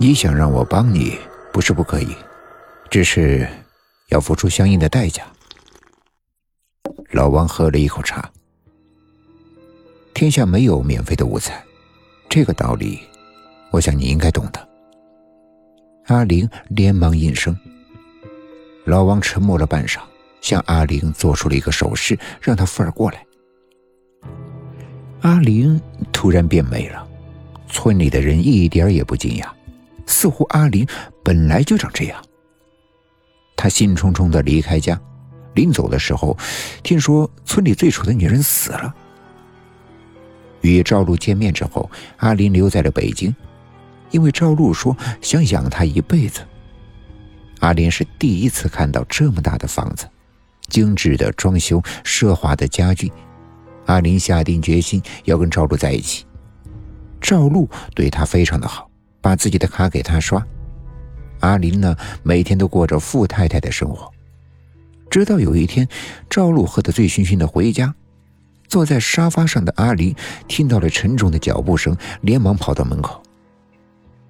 你想让我帮你，不是不可以，只是要付出相应的代价。老王喝了一口茶。天下没有免费的午餐，这个道理，我想你应该懂得。阿玲连忙应声。老王沉默了半晌，向阿玲做出了一个手势，让她扶儿过来。阿玲突然变美了，村里的人一点也不惊讶。似乎阿林本来就长这样。他兴冲冲的离开家，临走的时候，听说村里最丑的女人死了。与赵露见面之后，阿林留在了北京，因为赵露说想养她一辈子。阿林是第一次看到这么大的房子，精致的装修，奢华的家具。阿林下定决心要跟赵露在一起。赵露对她非常的好。把自己的卡给他刷，阿林呢，每天都过着富太太的生活。直到有一天，赵露喝得醉醺醺的回家，坐在沙发上的阿林听到了沉重的脚步声，连忙跑到门口。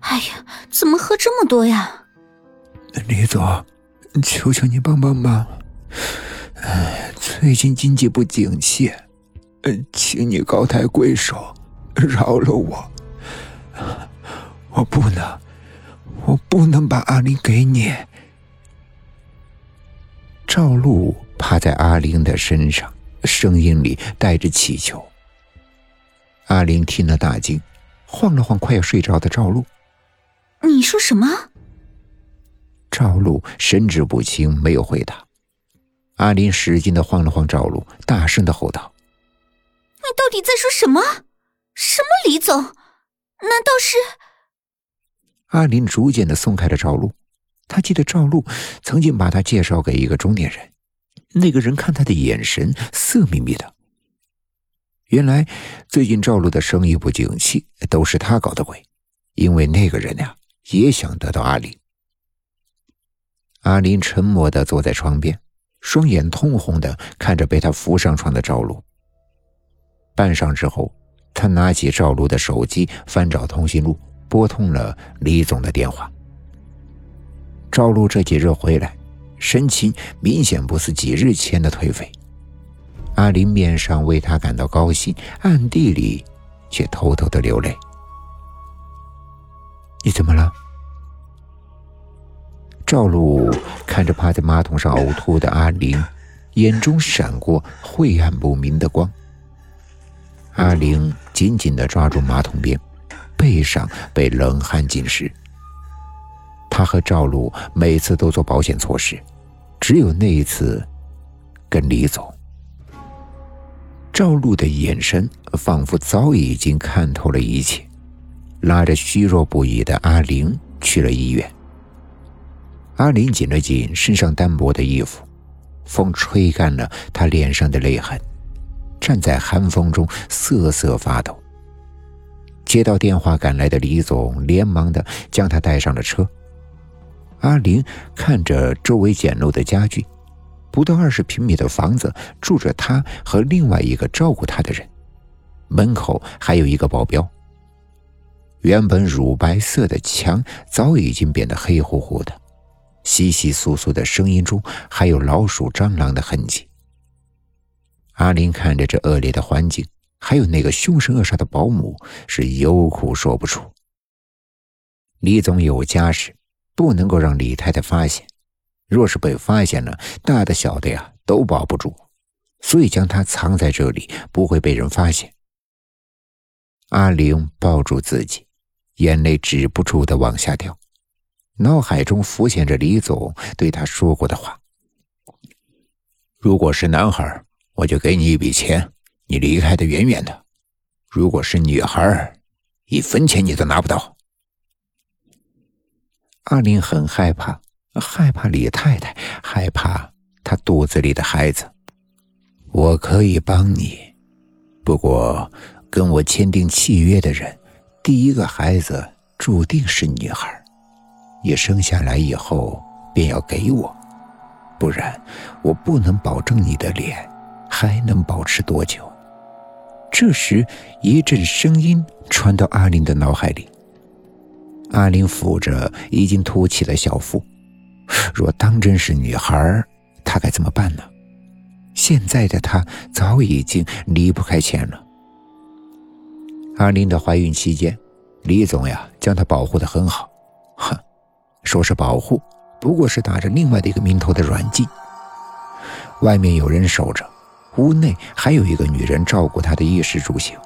哎呀，怎么喝这么多呀？李总，求求你帮帮忙！哎，最近经济不景气，请你高抬贵手，饶了我。我不能，我不能把阿玲给你。赵露趴在阿玲的身上，声音里带着乞求。阿玲听了大惊，晃了晃快要睡着的赵露：“你说什么？”赵露神志不清，没有回答。阿玲使劲的晃了晃赵露，大声的吼道：“你到底在说什么？什么李总？难道是？”阿林逐渐的松开了赵露，他记得赵露曾经把他介绍给一个中年人，那个人看他的眼神色眯眯的。原来最近赵露的生意不景气，都是他搞的鬼，因为那个人呀也想得到阿林。阿林沉默的坐在床边，双眼通红的看着被他扶上床的赵露。半晌之后，他拿起赵露的手机，翻找通讯录。拨通了李总的电话。赵露这几日回来，神情明显不似几日前的颓废。阿林面上为他感到高兴，暗地里却偷偷的流泪。你怎么了？赵露看着趴在马桶上呕吐的阿玲，眼中闪过晦暗不明的光。阿玲紧紧的抓住马桶边。背上被冷汗浸湿。他和赵露每次都做保险措施，只有那一次，跟李总。赵露的眼神仿佛早已经看透了一切，拉着虚弱不已的阿玲去了医院。阿玲紧了紧身上单薄的衣服，风吹干了她脸上的泪痕，站在寒风中瑟瑟发抖。接到电话赶来的李总连忙的将他带上了车。阿玲看着周围简陋的家具，不到二十平米的房子住着他和另外一个照顾他的人，门口还有一个保镖。原本乳白色的墙早已经变得黑乎乎的，稀稀疏疏的声音中还有老鼠、蟑螂的痕迹。阿玲看着这恶劣的环境。还有那个凶神恶煞的保姆，是有苦说不出。李总有家室，不能够让李太太发现。若是被发现了，大的小的呀都保不住，所以将他藏在这里，不会被人发现。阿玲抱住自己，眼泪止不住的往下掉，脑海中浮现着李总对他说过的话：“如果是男孩，我就给你一笔钱。”你离开的远远的，如果是女孩，一分钱你都拿不到。阿林很害怕，害怕李太太，害怕她肚子里的孩子。我可以帮你，不过跟我签订契约的人，第一个孩子注定是女孩，也生下来以后便要给我，不然我不能保证你的脸还能保持多久。这时，一阵声音传到阿林的脑海里。阿玲扶着已经凸起的小腹，若当真是女孩，她该怎么办呢？现在的她早已经离不开钱了。阿玲的怀孕期间，李总呀将她保护的很好，哼，说是保护，不过是打着另外的一个名头的软禁。外面有人守着，屋内还有一个女人照顾他的衣食住行，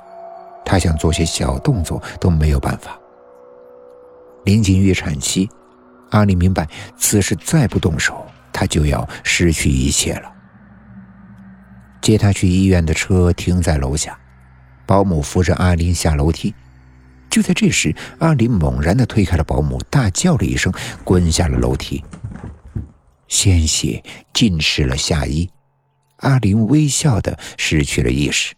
他想做些小动作都没有办法。临近预产期，阿丽明白，此时再不动手，他就要失去一切了。接他去医院的车停在楼下，保姆扶着阿林下楼梯。就在这时，阿林猛然的推开了保姆，大叫了一声，滚下了楼梯。鲜血浸湿了下衣，阿林微笑的失去了意识。